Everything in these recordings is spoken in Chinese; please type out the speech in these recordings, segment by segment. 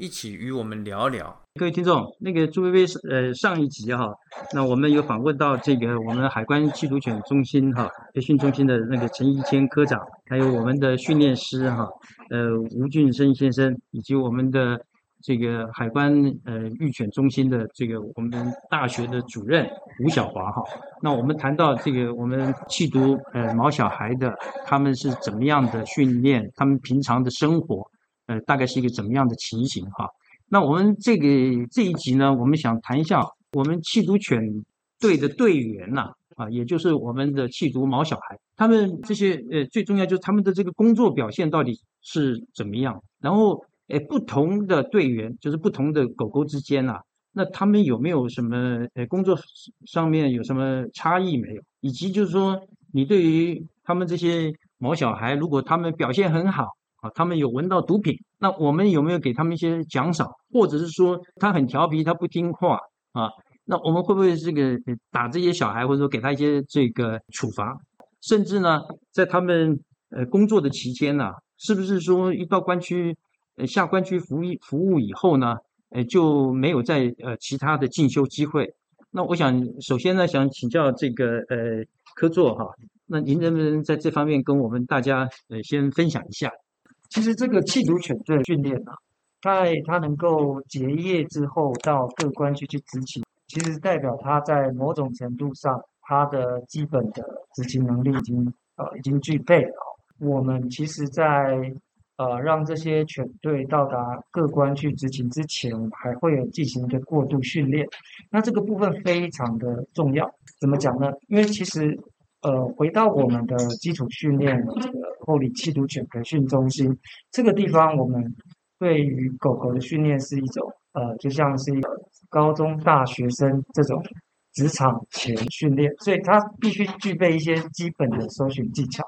一起与我们聊聊。各位听众，那个朱薇薇，呃，上一集哈，那我们有访问到这个我们海关缉毒犬中心哈培训中心的那个陈一谦科长，还有我们的训练师哈，呃，吴俊生先生，以及我们的这个海关呃育犬中心的这个我们大学的主任吴小华哈。那我们谈到这个我们缉毒呃毛小孩的，他们是怎么样的训练，他们平常的生活，呃，大概是一个怎么样的情形哈。那我们这个这一集呢，我们想谈一下我们弃毒犬队的队员呐，啊，也就是我们的弃毒毛小孩，他们这些呃，最重要就是他们的这个工作表现到底是怎么样？然后，哎，不同的队员就是不同的狗狗之间呐，那他们有没有什么呃工作上面有什么差异没有？以及就是说，你对于他们这些毛小孩，如果他们表现很好。啊，他们有闻到毒品，那我们有没有给他们一些奖赏，或者是说他很调皮，他不听话啊？那我们会不会这个打这些小孩，或者说给他一些这个处罚？甚至呢，在他们呃工作的期间呢，是不是说一到关区呃下关区服役服务以后呢，呃就没有再呃其他的进修机会？那我想首先呢，想请教这个呃科座哈，那您能不能在这方面跟我们大家呃先分享一下？其实这个缉毒犬队训练啊，在它能够结业之后到各关区去执勤，其实代表它在某种程度上，它的基本的执勤能力已经呃已经具备了。我们其实，在呃让这些犬队到达各关去执勤之前，还会有进行一个过渡训练。那这个部分非常的重要。怎么讲呢？因为其实。呃，回到我们的基础训练这个后里缉毒犬培训中心这个地方，我们对于狗狗的训练是一种呃，就像是一个高中大学生这种职场前训练，所以他必须具备一些基本的搜寻技巧。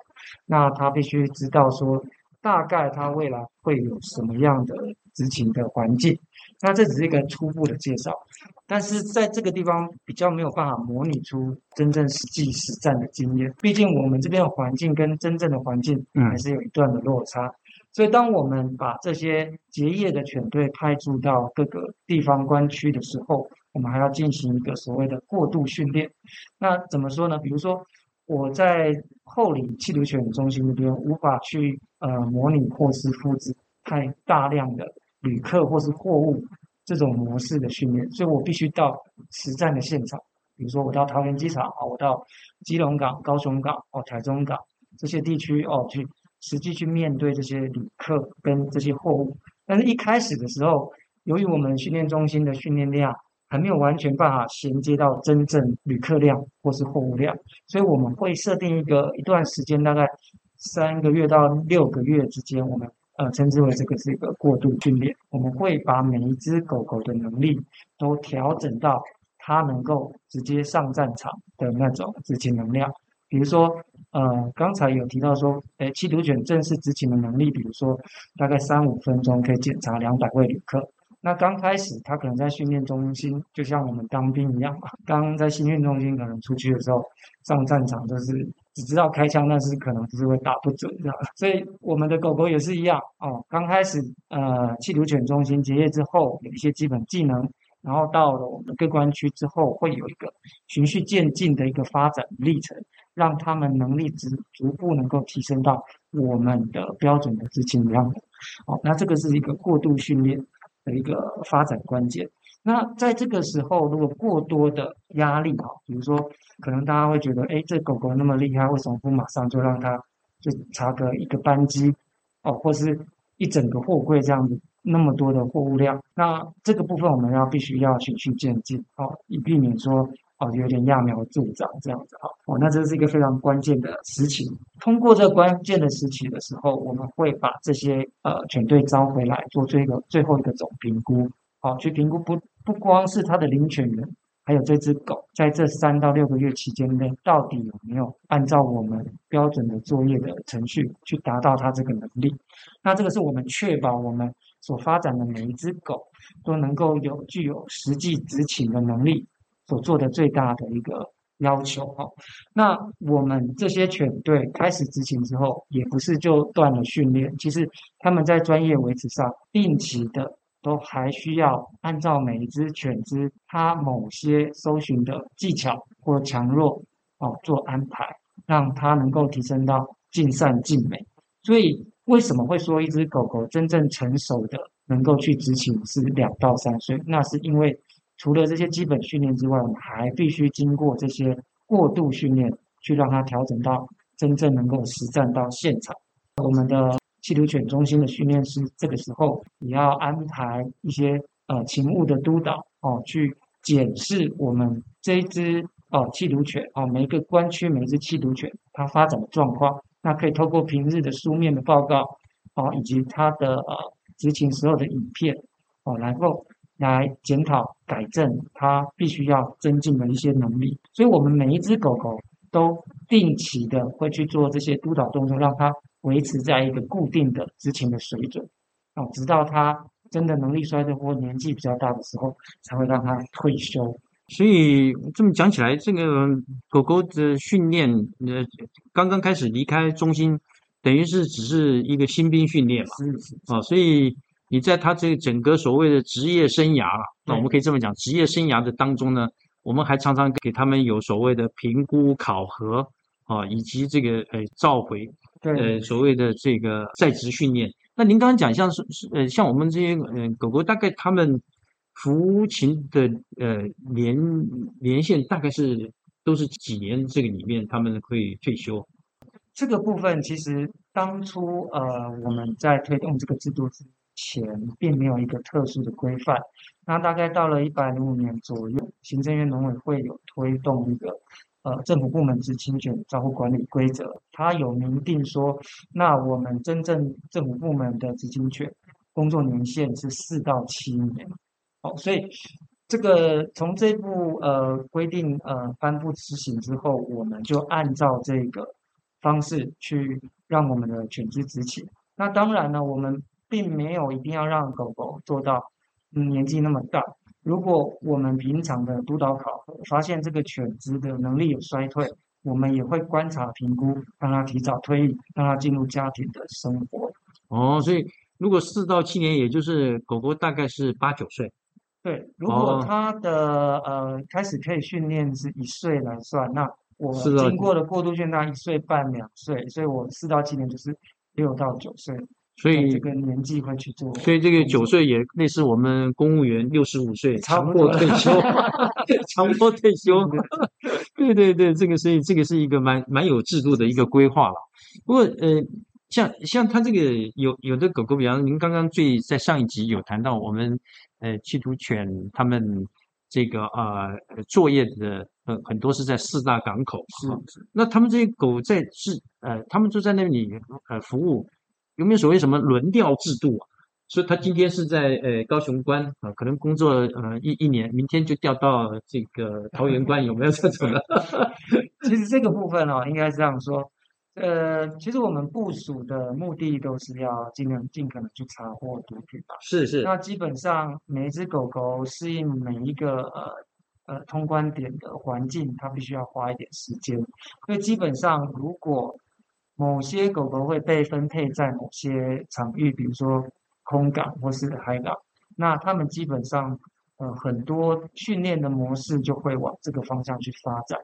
那他必须知道说，大概他未来会有什么样的执勤的环境。那这只是一个初步的介绍，但是在这个地方比较没有办法模拟出真正实际实战的经验。毕竟我们这边的环境跟真正的环境还是有一段的落差。所以当我们把这些结业的犬队派驻到各个地方关区的时候，我们还要进行一个所谓的过渡训练。那怎么说呢？比如说我在后里缉毒犬中心那边无法去呃模拟或是复制太大量的。旅客或是货物这种模式的训练，所以我必须到实战的现场，比如说我到桃园机场啊，我到基隆港、高雄港、哦台中港这些地区哦，去实际去面对这些旅客跟这些货物。但是一开始的时候，由于我们训练中心的训练量还没有完全办法衔接到真正旅客量或是货物量，所以我们会设定一个一段时间，大概三个月到六个月之间，我们。呃，称之为这个是一个过度训练。我们会把每一只狗狗的能力都调整到它能够直接上战场的那种执勤能量。比如说，呃，刚才有提到说，诶，缉毒犬正式执勤的能力，比如说大概三五分钟可以检查两百位旅客。那刚开始，他可能在训练中心，就像我们当兵一样嘛。刚在训练中心，可能出去的时候上战场，就是只知道开枪，但是可能就是会打不准这样。所以我们的狗狗也是一样哦。刚开始，呃，缉毒犬中心结业之后，有一些基本技能，然后到了我们各关区之后，会有一个循序渐进的一个发展历程，让他们能力逐逐步能够提升到我们的标准的执勤量。哦，那这个是一个过度训练。的一个发展关键。那在这个时候，如果过多的压力啊，比如说，可能大家会觉得，哎，这狗狗那么厉害，为什么不马上就让它就查个一个班机哦，或是一整个货柜这样子，那么多的货物量？那这个部分我们要必须要循序渐进哦，以避免说。哦，有点揠苗助长这样子哈。哦，那这是一个非常关键的时期。通过这关键的时期的时候，我们会把这些呃犬队招回来做这个最后一个总评估。好，去评估不不光是他的领犬人还有这只狗，在这三到六个月期间内，到底有没有按照我们标准的作业的程序去达到它这个能力？那这个是我们确保我们所发展的每一只狗都能够有具有实际执勤的能力所做的最大的一个要求哈。那我们这些犬队开始执勤之后，也不是就断了训练，其实他们在专业维持上定期的。都还需要按照每一只犬只它某些搜寻的技巧或强弱哦做安排，让它能够提升到尽善尽美。所以为什么会说一只狗狗真正成熟的能够去执勤是两到三岁？那是因为除了这些基本训练之外，我们还必须经过这些过度训练，去让它调整到真正能够实战到现场。我们的。缉毒犬中心的训练师，这个时候也要安排一些呃勤务的督导哦，去检视我们这一只哦缉毒犬哦每一个关区每一只缉毒犬它发展的状况，那可以透过平日的书面的报告哦，以及它的呃执勤时候的影片哦，然后来检讨改正它必须要增进的一些能力。所以，我们每一只狗狗都定期的会去做这些督导动作，让它。维持在一个固定的执勤的水准，哦，直到他真的能力衰退或年纪比较大的时候，才会让他退休。所以这么讲起来，这个狗狗的训练，呃，刚刚开始离开中心，等于是只是一个新兵训练嘛，啊，所以你在他这整个所谓的职业生涯，那我们可以这么讲，职业生涯的当中呢，我们还常常给他们有所谓的评估考核啊，以及这个呃召回。呃，所谓的这个在职训练，那您刚刚讲像是是呃，像我们这些呃狗狗，大概他们服勤的呃年年限大概是都是几年？这个里面他们可以退休？这个部分其实当初呃我们在推动这个制度之前，并没有一个特殊的规范。那大概到了一百零五年左右，行政院农委会有推动一个。呃，政府部门之侵权照护管理规则，它有明定说，那我们真正政府部门的执行权工作年限是四到七年。好，所以这个从这部呃规定呃颁布执行之后，我们就按照这个方式去让我们的犬只执勤。那当然呢，我们并没有一定要让狗狗做到年纪那么大。如果我们平常的督导考核发现这个犬只的能力有衰退，我们也会观察评估，让它提早退役，让它进入家庭的生活。哦，所以如果四到七年，也就是狗狗大概是八九岁。对，如果它的呃开始可以训练是一岁来算，那我经过了过渡训练，一岁半两岁，所以我四到七年就是六到九岁。所以这个年纪会去做，所以这个九岁也类似我们公务员六十五岁强迫退休，强迫退休。对对对，这个是这个是一个蛮蛮有制度的一个规划了。不过呃，像像他这个有有的狗狗，比方您刚刚最在上一集有谈到我们呃缉毒犬他们这个呃作业的呃很多是在四大港口，是那他们这些狗在是呃他们就在那里呃服务。有没有所谓什么轮调制度啊？所以他今天是在呃高雄关啊，可能工作呃一一年，明天就调到这个桃园关，有没有这种的？其实这个部分哦，应该这样说，呃，其实我们部署的目的都是要尽量尽可能去查获毒品吧。是是。那基本上每一只狗狗适应每一个呃呃通关点的环境，它必须要花一点时间。所以基本上如果某些狗狗会被分配在某些场域，比如说空港或是海港，那它们基本上，呃，很多训练的模式就会往这个方向去发展。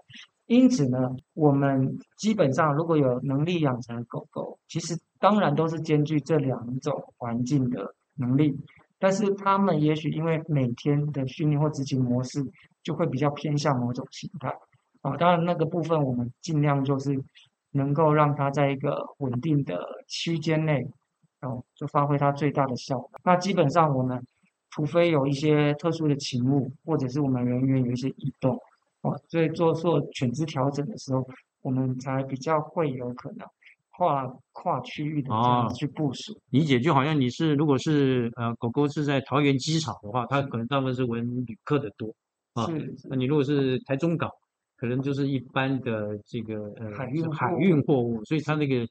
因此呢，我们基本上如果有能力养成狗狗，其实当然都是兼具这两种环境的能力，但是它们也许因为每天的训练或执行模式，就会比较偏向某种形态。啊，当然那个部分我们尽量就是。能够让它在一个稳定的区间内，哦，就发挥它最大的效果。那基本上我们，除非有一些特殊的情务，或者是我们人员有一些移动，哦，所以做做犬只调整的时候，我们才比较会有可能跨跨区域的这样去部署。理解，就好像你是如果是呃狗狗是在桃园机场的话，它可能大部分是闻旅客的多。啊。是那你如果是台中港，可能就是一般的这个呃海运海运货物，所以他那个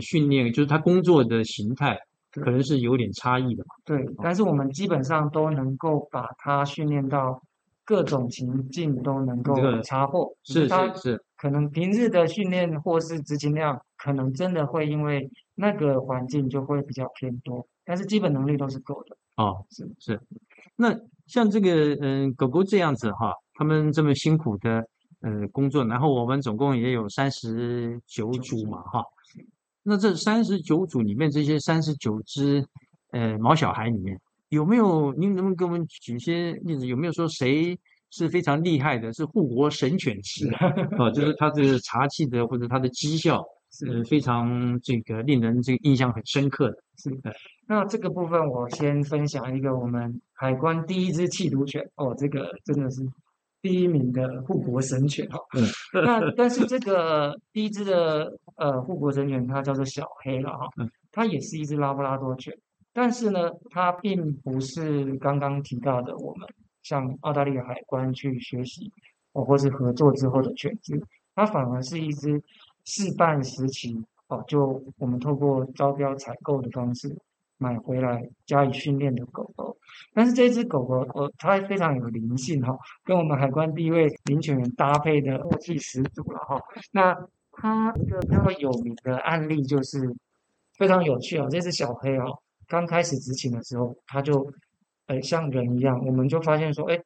训练就是他工作的形态可能是有点差异的嘛。对，但是我们基本上都能够把它训练到各种情境都能够这个查获。只是是是，可能平日的训练或是执勤量，可能真的会因为那个环境就会比较偏多，但是基本能力都是够的。哦，是是。那像这个嗯狗狗这样子哈，他们这么辛苦的呃工作，然后我们总共也有三十九组嘛哈。那这三十九组里面，这些三十九只呃毛小孩里面，有没有您能不能给我们举一些例子？有没有说谁是非常厉害的，是护国神犬级的？哦，就是他这个茶气的或者他的绩效，是，非常这个令人这个印象很深刻的。那这个部分我先分享一个我们海关第一只缉毒犬哦，这个真的是第一名的护国神犬哦。嗯。那但是这个第一只的呃护国神犬它叫做小黑了哈嗯，它也是一只拉布拉多犬，但是呢，它并不是刚刚提到的我们向澳大利亚海关去学习哦，或是合作之后的犬只，它反而是一只试办时期哦，就我们透过招标采购的方式买回来加以训练的狗狗。但是这只狗狗，呃，它非常有灵性哈、跟我们海关第一位领犬员搭配的默契十足了哈、那它一个比较有名的案例就是非常有趣哦，这只小黑哦，刚开始执勤的时候，它就呃像人一样，我们就发现说，哎，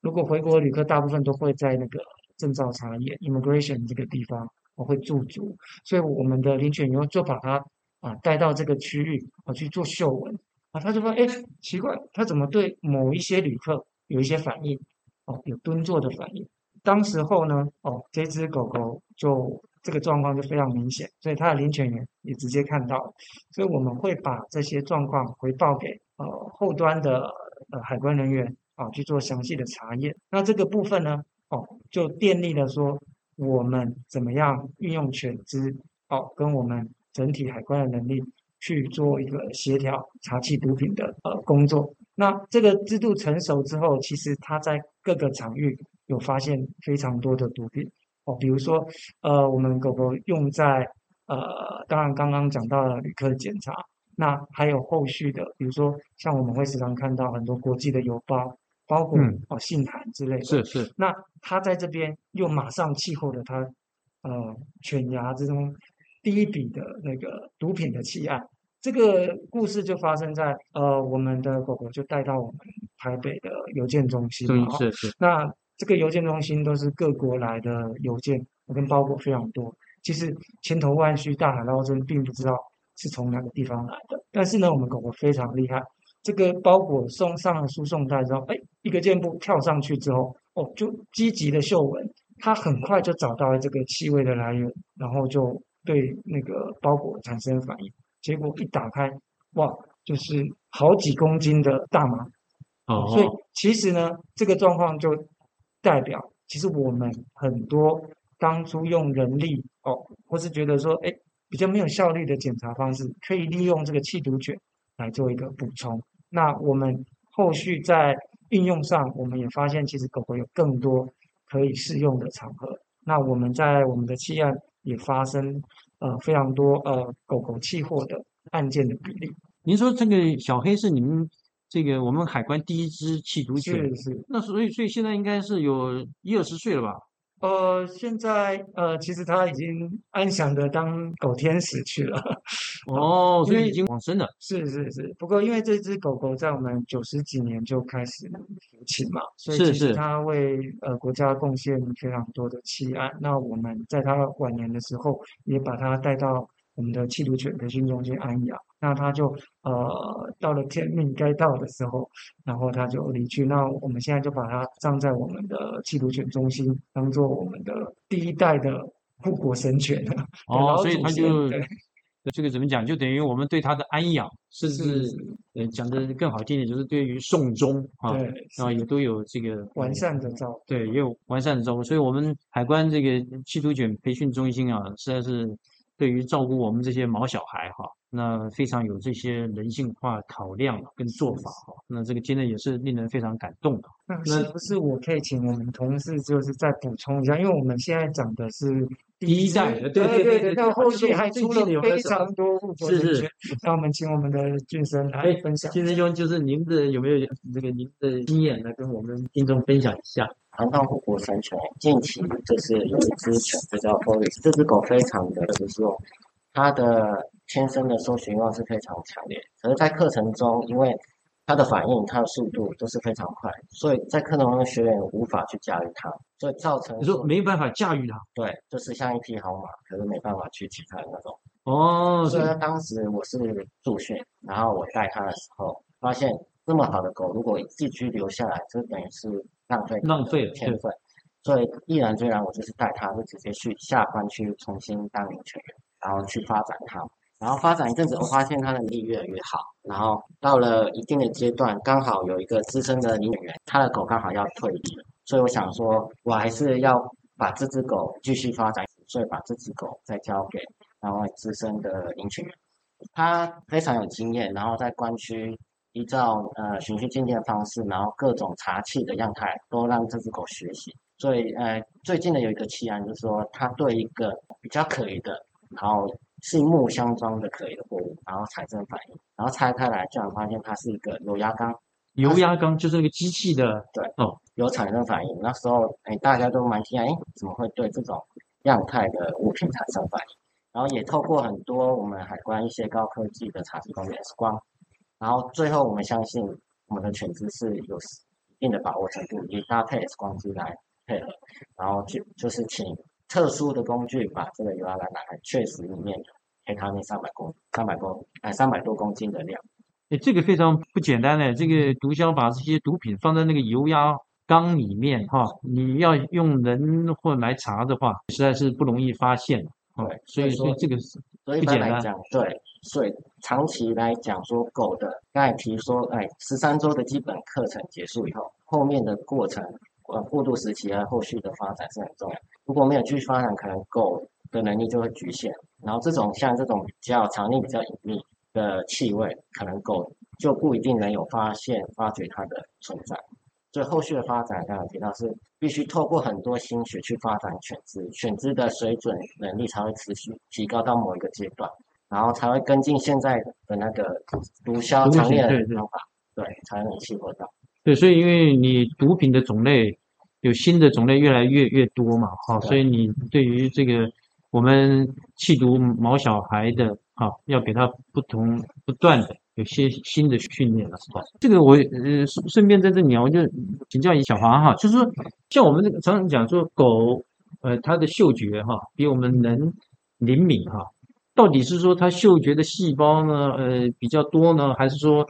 如果回国旅客大部分都会在那个证照查验 （immigration） 这个地方，我会驻足，所以我们的领犬员就把它啊带到这个区域啊去做嗅闻啊，他就发现，哎，奇怪，他怎么对某一些旅客有一些反应？哦，有蹲坐的反应。当时候呢，哦，这只狗狗就这个状况就非常明显，所以它的领犬员也直接看到，所以我们会把这些状况回报给呃后端的呃海关人员啊去做详细的查验。那这个部分呢，哦，就建立了说我们怎么样运用犬只哦，跟我们整体海关的能力去做一个协调查缉毒品的呃工作。那这个制度成熟之后，其实它在各个场域有发现非常多的毒品。哦，比如说呃，我们狗狗用在呃，当然刚刚讲到了旅客检查，那还有后续的，比如说像我们会时常看到很多国际的邮包、包裹、嗯。哦信函之类的，是是，那他在这边又马上气候了他呃犬牙之中第一笔的那个毒品的弃案。这个故事就发生在呃我们的狗狗就带到我们台北的邮件中心是是，那这个邮件中心都是各国来的邮件跟包裹非常多，其实千头万绪、大海捞针，并不知道是从哪个地方来的。但是呢，我们狗狗非常厉害，这个包裹送上了输送带之后，哎，一个箭步跳上去之后，哦，就积极的嗅闻，它很快就找到了这个气味的来源，然后就对那个包裹产生反应。结果一打开，哇，就是好几公斤的大麻哦，所以其实呢，这个状况就代表，其实我们很多当初用人力哦，或是觉得说，哎，比较没有效率的检查方式，可以利用这个气毒卷来做一个补充。那我们后续在应用上，我们也发现，其实狗狗有更多可以适用的场合。那我们在我们的气案也发生呃非常多呃狗狗弃货的案件的比例。您说这个小黑是你们这个我们海关第一只弃毒犬，是是，那所以所以现在应该是有一二十岁了吧？呃，现在呃，其实他已经安详的当狗天使去了。哦，所以已经往生了。是是是，不过因为这只狗狗在我们九十几年就开始服勤嘛，所以其实是它为呃国家贡献非常多的弃案。那我们在它晚年的时候，也把它带到我们的缉毒犬培训中心安养。那他就呃到了天命该到的时候，然后他就离去。那我们现在就把他葬在我们的缉毒犬中心，当做我们的第一代的护国神犬。哦，所以他就这个怎么讲，就等于我们对他的安养，甚至是呃讲的更好听点，就是对于送终啊，对啊也都有这个完善的照顾。对，也有完善的照顾。所以，我们海关这个缉毒犬培训中心啊，实在是对于照顾我们这些毛小孩哈，那非常有这些人性化考量跟做法哈。那这个真的也是令人非常感动的。那是不是我可以请我们同事就是再补充一下？因为我们现在讲的是第一代的，对对对对，那后续还出了非常多是是。那我们请我们的俊生来哎分享。俊生兄，就是您的有没有这个您的经验来跟我们听众分享一下？谈到护国神犬，近期就是有一只犬，就叫 Boris，这只狗非常的，就是说它的天生的搜寻欲望是非常强烈，可是，在课程中，因为它的反应、它的速度都是非常快，所以在课程中学员无法去驾驭它，所以造成你说没办法驾驭它对，就是像一匹好马，可是没办法去骑它的那种。哦，所以呢，当时我是助训，然后我带它的时候，发现这么好的狗，如果寄居留下来，就等于是浪费浪费了天分。所以毅然决然，我就是带它，就直接去下关去重新当领犬员，然后去发展它。然后发展一阵子，我发现它的能力越来越好。然后到了一定的阶段，刚好有一个资深的领犬员，他的狗刚好要退役了，所以我想说，我还是要把这只狗继续发展，所以把这只狗再交给然后资深的领犬员。他非常有经验，然后在关区依照呃循序渐进的方式，然后各种茶器的样态都让这只狗学习。所以呃最近的有一个奇案，就是说他对一个比较可疑的，然后是木箱装的可疑的货物，然后产生反应，然后拆开来，居然发现它是一个油压缸，油压缸就是那个机器的，对，哦有产生反应。那时候哎大家都蛮惊讶，哎怎么会对这种样态的物品产生反应？然后也透过很多我们海关一些高科技的查询工具 X 光，然后最后我们相信我们的犬只是有一定的把握程度，也搭配 X 光机来配合，然后就就是请特殊的工具把这个油压杆打开，确实里面有黑咖啡三百公三百公哎三百多公斤的量。哎，这个非常不简单呢。这个毒枭把这些毒品放在那个油压缸里面哈，你要用人或来查的话，实在是不容易发现。哦对，所以说说这个是所以一不简单般来讲，对，所以长期来讲说狗的，刚才提说，哎，十三周的基本课程结束以后，后面的过程，呃，过渡时期啊，后续的发展是很重要。如果没有继续发展，可能狗的能力就会局限。然后这种像这种比较场地比较隐秘的气味，可能狗就不一定能有发现、发掘它的存在。所以后续的发展，刚刚提到是必须透过很多心血去发展犬只，犬只的水准能力才会持续提高到某一个阶段，然后才会跟进现在的那个毒枭毒常见品对对的方法，对，才能契合到。对，所以因为你毒品的种类有新的种类越来越越多嘛，哈、对所以你对于这个我们弃毒毛小孩的哈、要给他不同不断的有些新的训练了，哈。这个我呃顺顺便在这里啊，我就请教一下小华哈，就是说像我们这个常常讲说狗呃它的嗅觉哈、比我们人灵敏哈、到底是说它嗅觉的细胞呢呃比较多呢，还是说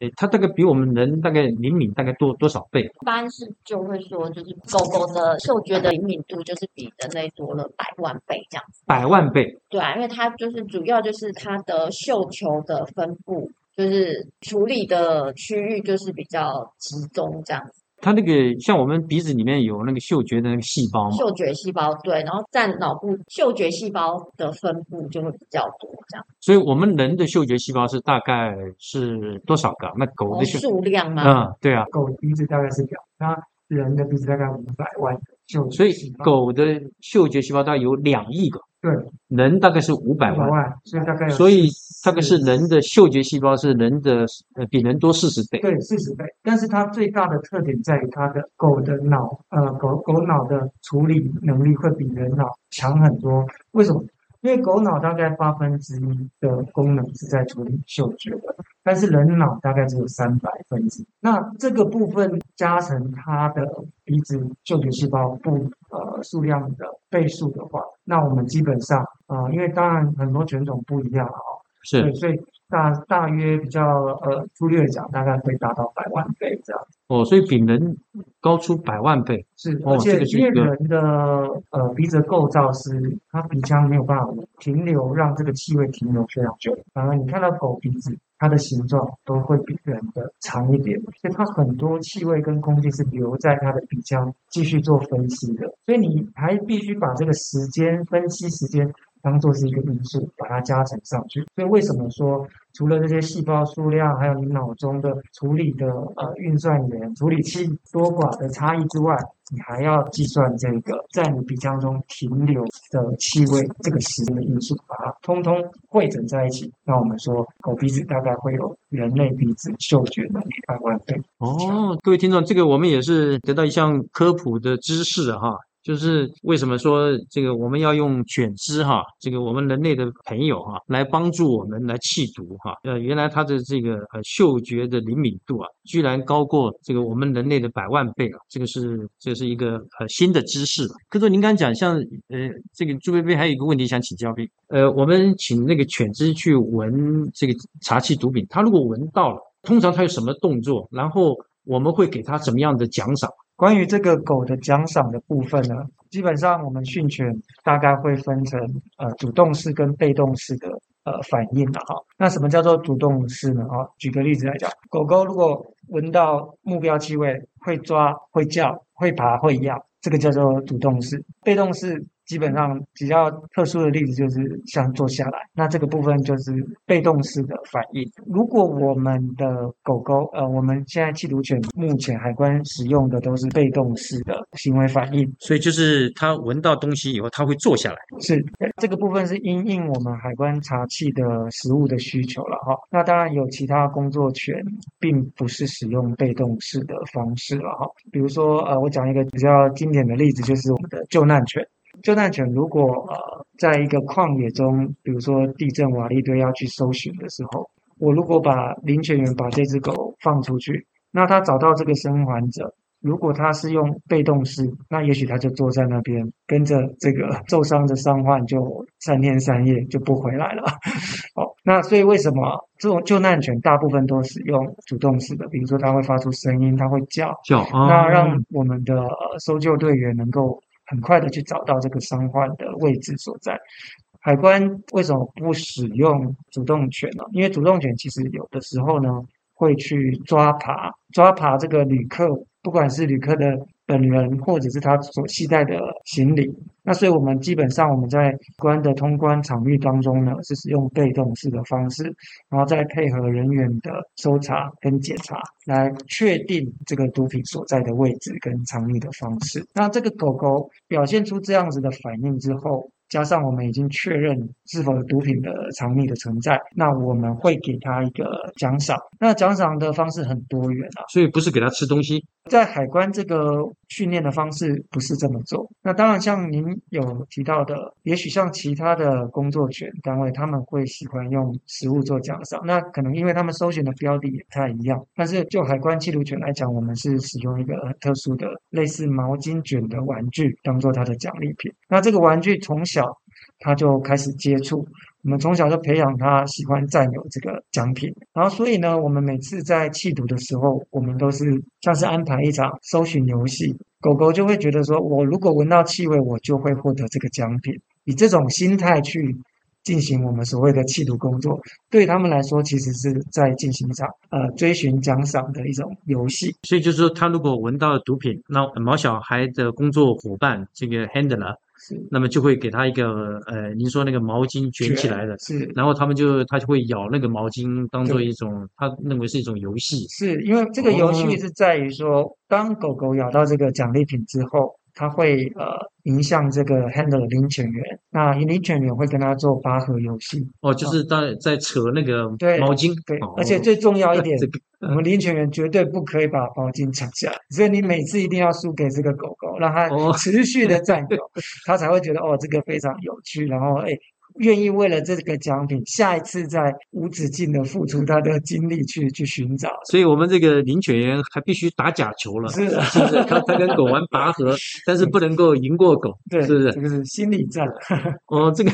呃它大概比我们人大概灵敏大概多多少倍？一般是就会说，就是狗狗的嗅觉的灵敏度就是比人类多了百万倍这样子。百万倍。对啊，因为它就是主要就是它的嗅球的分布，就是处理的区域就是比较集中这样子。它那个像我们鼻子里面有那个嗅觉的那个细胞嘛，嗅觉细胞对，然后占脑部嗅觉细胞的分布就会比较多这样。所以我们人的嗅觉细胞是大概是多少个？那狗哦，的嗅，数量吗？嗯，对啊，狗的鼻子大概是两，那人的鼻子大概五百万个嗅所以狗的嗅觉细胞大概有两亿个，对人大概是五百万，所以大概有所以40大概是人的嗅觉细胞是人的呃比人多四十倍。对四十倍，但是它最大的特点在于它的狗的脑，呃，狗狗脑的处理能力会比人脑强很多。为什么？因为狗脑大概八分之一的功能是在处理嗅觉的，但是人脑大概只有三百分之。那这个部分加成它的鼻子嗅觉细胞不呃数量的倍数的话，那我们基本上啊、呃因为当然很多犬种不一样啊、哦，是对，所以大大约比较呃粗略地讲，大概会达到百万倍这样。哦，所以比人高出百万倍。是，哦而且这个是一个因为人的呃鼻子的构造是，它鼻腔没有办法停留，让这个气味停留非常久。反而你看到狗鼻子，它的形状都会比人的长一点，所以它很多气味跟空气是留在它的鼻腔继续做分析的。所以你还必须把这个时间分析时间。当做是一个因素，把它加成上去。所以为什么说除了这些细胞数量，还有你脑中的处理的呃运算元、处理器多寡的差异之外，你还要计算这个在你鼻腔中停留的气味这个时间的因素，把它通通汇整在一起。那我们说狗鼻子大概会有人类鼻子嗅觉能力百万倍。哦，各位听众，这个我们也是得到一项科普的知识哈。就是为什么说这个我们要用犬只哈，这个我们人类的朋友哈，来帮助我们来气毒哈。呃，原来它的这个呃嗅觉的灵敏度啊，居然高过这个我们人类的百万倍啊！这个是这是一个呃新的知识。可是您刚讲，像呃这个朱贝贝还有一个问题想请教您，呃，我们请那个犬只去闻这个茶气毒品，它如果闻到了，通常它有什么动作？然后我们会给它什么样的奖赏？关于这个狗的奖赏的部分呢，基本上我们训犬大概会分成呃主动式跟被动式的呃反应的哈。那什么叫做主动式呢？哈，举个例子来讲，狗狗如果闻到目标气味，会抓、会叫、会爬、会咬，这个叫做主动式。被动式。基本上比较特殊的例子就是像坐下来，那这个部分就是被动式的反应。如果我们的狗狗，呃，我们现在缉毒犬目前海关使用的都是被动式的行为反应，所以就是它闻到东西以后，它会坐下来。是这个部分是因应我们海关查气的食物的需求了哈。那当然有其他工作犬并不是使用被动式的方式了哈。比如说，呃，我讲一个比较经典的例子，就是我们的救难犬。救难犬如果呃在一个旷野中，比如说地震瓦砾堆要去搜寻的时候，我如果把领犬员把这只狗放出去，那他找到这个生还者，如果他是用被动式，那也许他就坐在那边，跟着这个受伤的伤患就三天三夜就不回来了。哦，那所以为什么这种救难犬大部分都使用主动式的？比如说它会发出声音，它会叫叫，那让我们的搜救队员能够。很快的去找到这个伤患的位置所在。海关为什么不使用主动权呢？因为主动权其实有的时候呢会去抓爬，抓爬这个旅客，不管是旅客的。本人或者是他所携带的行李，那所以我们基本上我们在关的通关场域当中呢，是使用被动式的方式，然后再配合人员的搜查跟检查，来确定这个毒品所在的位置跟藏匿的方式。那这个狗狗表现出这样子的反应之后。加上我们已经确认是否有毒品的藏匿的存在，那我们会给他一个奖赏。那奖赏的方式很多元啊，所以不是给他吃东西。在海关这个训练的方式不是这么做。那当然，像您有提到的，也许像其他的工作犬单位，他们会喜欢用食物做奖赏。那可能因为他们搜寻的标的也不太一样。但是就海关缉毒犬来讲，我们是使用一个很特殊的类似毛巾卷的玩具当做它的奖励品。那这个玩具从小他就开始接触，我们从小就培养他喜欢占有这个奖品，然后所以呢，我们每次在弃毒的时候，我们都是像是安排一场搜寻游戏，狗狗就会觉得说，我如果闻到气味，我就会获得这个奖品，以这种心态去进行我们所谓的弃毒工作，对他们来说，其实是在进行一场呃追寻奖赏的一种游戏。所以就是说，他如果闻到毒品，那毛小孩的工作伙伴这个 handler。那么就会给他一个呃，您说那个毛巾卷起来的，是，然后他们就他就会咬那个毛巾，当做一种他认为是一种游戏。是因为这个游戏是在于说，当狗狗咬到这个奖励品之后，它会呃迎向这个 handle 领犬员，那领犬员会跟他做拔河游戏。哦，就是在在扯那个毛巾。对，而且最重要一点。我们领犬员绝对不可以把毛巾抢下，所以你每次一定要输给这个狗狗，让它持续的占有，它才会觉得哦，这个非常有趣，然后哎，愿意为了这个奖品，下一次再无止境的付出他的精力去去寻找。所以我们这个领犬员还必须打假球了，是是不是？他他跟狗玩拔河，但是不能够赢过狗，对，是不是？这个是心理战。哦，这个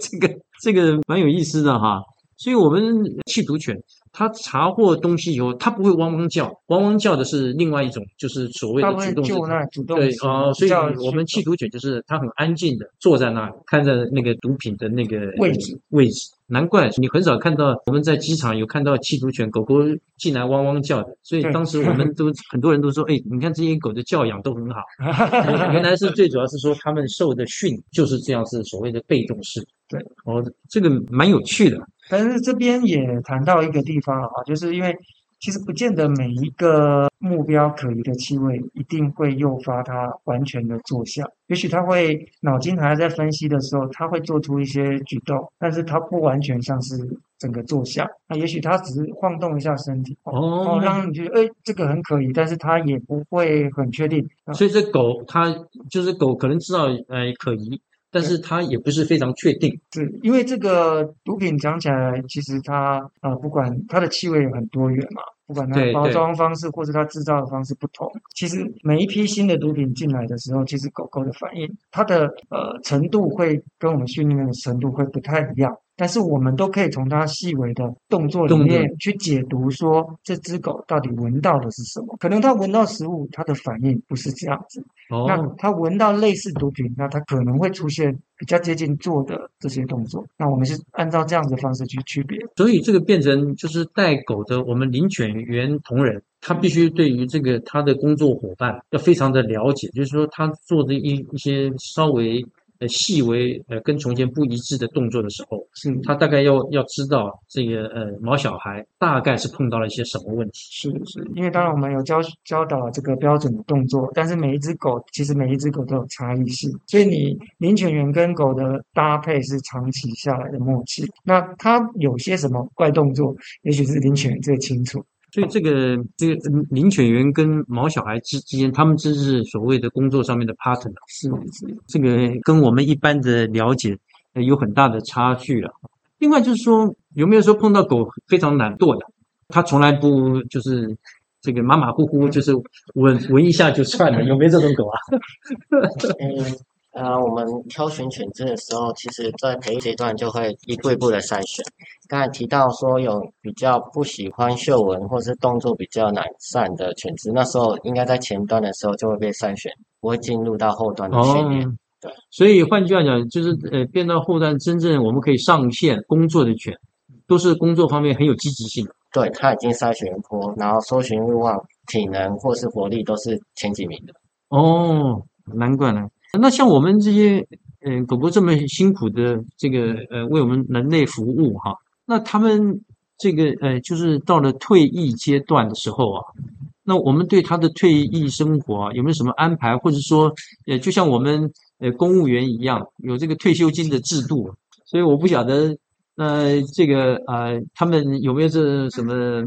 这个这个蛮有意思的哈。所以我们弃毒犬。它查获东西以后，他不会汪汪叫，汪汪叫的是另外一种，就是所谓的主动式。对啊，所以我们缉毒犬就是它很安静的坐在那，看着那个毒品的那个位置位置，难怪你很少看到我们在机场有看到缉毒犬狗狗进来汪汪叫的，所以当时我们都很多人都说，哎，你看这些狗的教养都很好。原来是最主要是说他们受的训就是这样，是所谓的被动式。对，哦，这个蛮有趣的。但是这边也谈到一个地方了啊，就是因为其实不见得每一个目标可疑的气味一定会诱发它完全的坐下，也许他会脑筋还在分析的时候，他会做出一些举动，但是他不完全像是整个坐下，那也许他只是晃动一下身体，哦，让你觉得哎这个很可疑，但是他也不会很确定，啊所以这狗它就是狗可能知道呃可疑，但是它也不是非常确定。是因为这个毒品讲起来，其实它呃，不管它的气味有很多元嘛，不管它的包装方式或者它制造的方式不同，其实每一批新的毒品进来的时候，其实狗狗的反应，它的呃程度会跟我们训练的程度会不太一样。但是我们都可以从它细微的动作里面去解读，说这只狗到底闻到的是什么？可能它闻到食物，它的反应不是这样子，那哦，它闻到类似毒品，那他可能会出现比较接近做的这些动作。那我们是按照这样子的方式去区别。所以这个变成就是带狗的我们领犬员同仁，他必须对于这个他的工作伙伴要非常的了解，就是说他做的一一些稍微呃细微呃跟从前不一致的动作的时候，是他大概要要知道这个呃毛小孩大概是碰到了一些什么问题。是是，因为当然我们有教教导这个标准的动作，但是每一只狗其实每一只狗都有差异性，所以你领犬员跟狗的搭配是长期下来的默契。那它有些什么怪动作，也许是领犬员最清楚。所以这个这个嗯领犬员跟毛小孩之之间，他们真是所谓的工作上面的 partner。是是，这个跟我们一般的了解呃有很大的差距了。另外就是说，有没有说碰到狗非常懒惰的，它从来不就是这个马马虎虎，就是闻闻一下就算了，有没有这种狗啊？嗯，呃，我们挑选犬只的时候，其实在培育阶段就会一步一步的筛选。刚才提到说有比较不喜欢嗅闻或是动作比较懒散的犬只，那时候应该在前端的时候就会被筛选，不会进入到后端的训练。哦对，所以换句话讲，就是呃，变到后端真正我们可以上线工作的犬，都是工作方面很有积极性的。对，它已经筛选过，然后搜寻欲望、体能或是活力都是前几名的。哦，难怪呢。那像我们这些嗯、呃狗狗这么辛苦的这个呃为我们人类服务哈，那他们这个呃就是到了退役阶段的时候啊，那我们对他的退役生活啊有没有什么安排，或者说呃就像我们呃公务员一样有这个退休金的制度，所以我不晓得。那这个呃，他们有没有这什么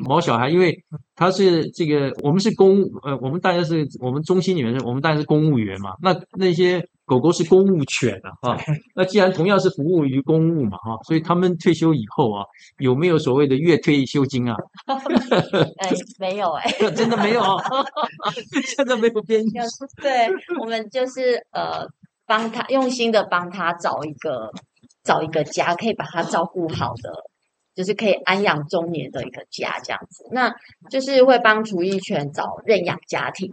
毛小孩？因为他是这个，我们是公呃，我们大家是我们中心里面是，我们大家是公务员嘛。那那些狗狗是公务犬啊，啊，那既然同样是服务于公务嘛，哈、所以他们退休以后啊，有没有所谓的月退休金啊？哎，没有哎、真的没有啊，现在没有编有对我们就是呃，帮他用心的帮他找一个找一个家，可以把他照顾好的，就是可以安养中年的一个家这样子。那就是会帮厨艺犬找认养家庭。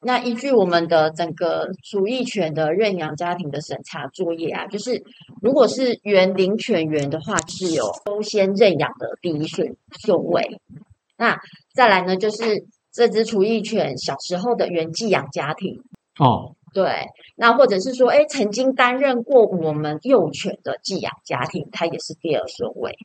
那依据我们的整个厨艺犬的认养家庭的审查作业啊，就是如果是原领犬员的话，是有优先认养的第一顺顺位。那再来呢，就是这只厨艺犬小时候的原寄养家庭，哦，对，那或者是说，哎，曾经担任过我们幼犬的寄养家庭，它也是第二顺位，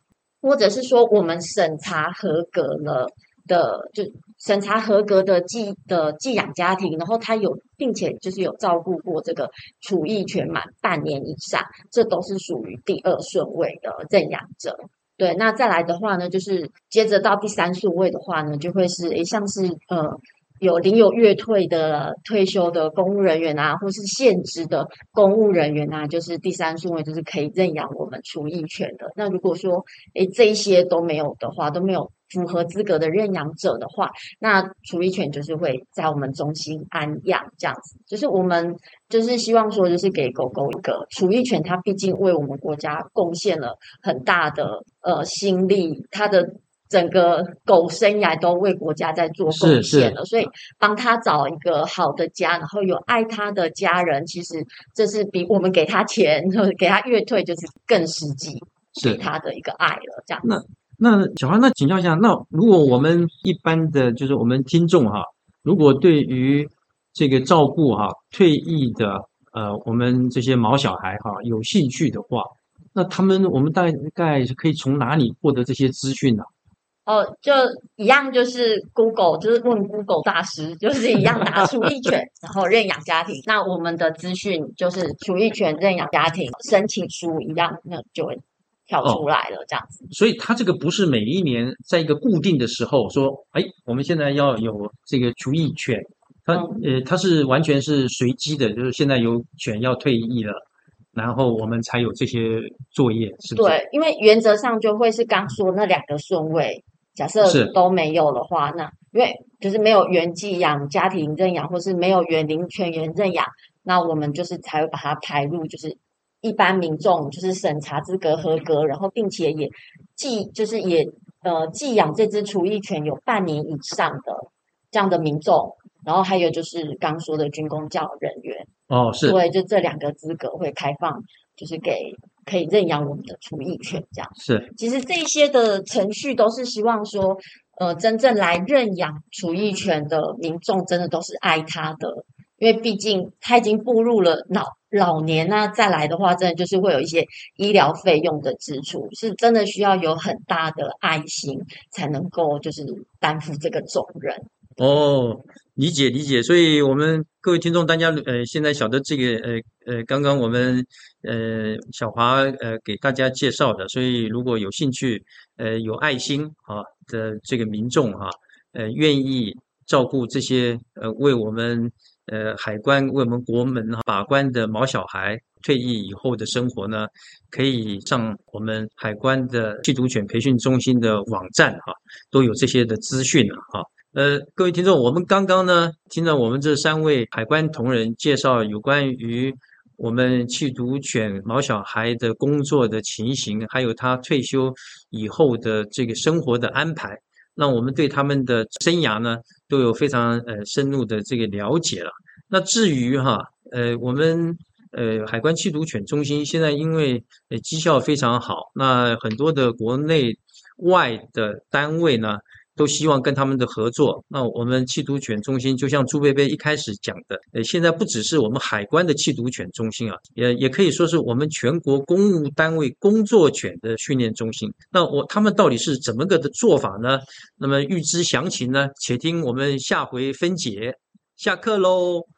或者是说我们审查合格了的，就审查合格的寄的寄养家庭，然后它有并且就是有照顾过这个厨艺犬满半年以上，这都是属于第二顺位的认养者。对，那再来的话呢，就是接着到第三顺位的话呢，就会是诶，像是呃有领有月退的退休的公务人员啊，或是现职的公务人员啊，就是第三顺位就是可以认养我们厨艺犬的。那如果说诶这一些都没有的话，都没有符合资格的认养者的话，那厨艺犬就是会在我们中心安养这样子。就是我们就是希望说，就是给狗狗一个厨艺犬，它毕竟为我们国家贡献了很大的呃心力，它的。整个狗生涯都为国家在做贡献了，所以帮他找一个好的家，然后有爱他的家人，其实这是比我们给他钱、给他月退就是更实际。是给他的一个爱了，这样。那那小花，那请教一下，那如果我们一般的就是我们听众哈，如果对于这个照顾哈退役的呃我们这些毛小孩哈有兴趣的话，那他们我们大概是可以从哪里获得这些资讯呢？哦，就一样，就是 Google，就是问 Google 大师，就是一样打厨艺犬，然后认养家庭。那我们的资讯就是厨艺犬认养家庭申请书一样，那就会跳出来了，这样子。所以它这个不是每一年在一个固定的时候说，哎，我们现在要有这个厨艺犬，它呃它是完全是随机的，就是现在有犬要退役了，然后我们才有这些作业，是不是？对，因为原则上就会是刚说那两个顺位，假设是。都没有的话，那因为就是没有原寄养、家庭认养，或是没有园林犬员认养，那我们就是才会把它排入就是一般民众就是审查资格合格，然后并且也寄就是也呃寄养这只厨艺犬有半年以上的这样的民众，然后还有就是刚说的军工教人员，哦，是。对，就这两个资格会开放，就是给可以认养我们的厨艺犬这样。是其实这些的程序都是希望说，呃，真正来认养厨艺犬的民众，真的都是爱它的，因为毕竟他已经步入了老老年那再来的话，真的就是会有一些医疗费用的支出，是真的需要有很大的爱心才能够就是担负这个重任。哦，理解理解，所以我们各位听众，大家呃，现在晓得这个呃呃，刚刚我们呃小华呃给大家介绍的，所以如果有兴趣呃有爱心啊的这个民众哈、呃愿意照顾这些呃为我们呃海关为我们国门把关的毛小孩。退役以后的生活呢，可以上我们海关的缉毒犬培训中心的网站哈、都有这些的资讯哈、呃，各位听众，我们刚刚呢听了我们这三位海关同仁介绍有关于我们缉毒犬毛小孩的工作的情形，还有他退休以后的这个生活的安排，那我们对他们的生涯呢都有非常呃深入的这个了解了。那至于哈，呃，我们呃海关缉毒犬中心现在因为呃绩效非常好，那很多的国内外的单位呢。都希望跟他们的合作。那我们缉毒犬中心就像朱贝贝一开始讲的，呃，现在不只是我们海关的缉毒犬中心啊，也也可以说是我们全国公务单位工作犬的训练中心。那我他们到底是怎么个的做法呢？那么预知详情呢，且听我们下回分解。下课喽。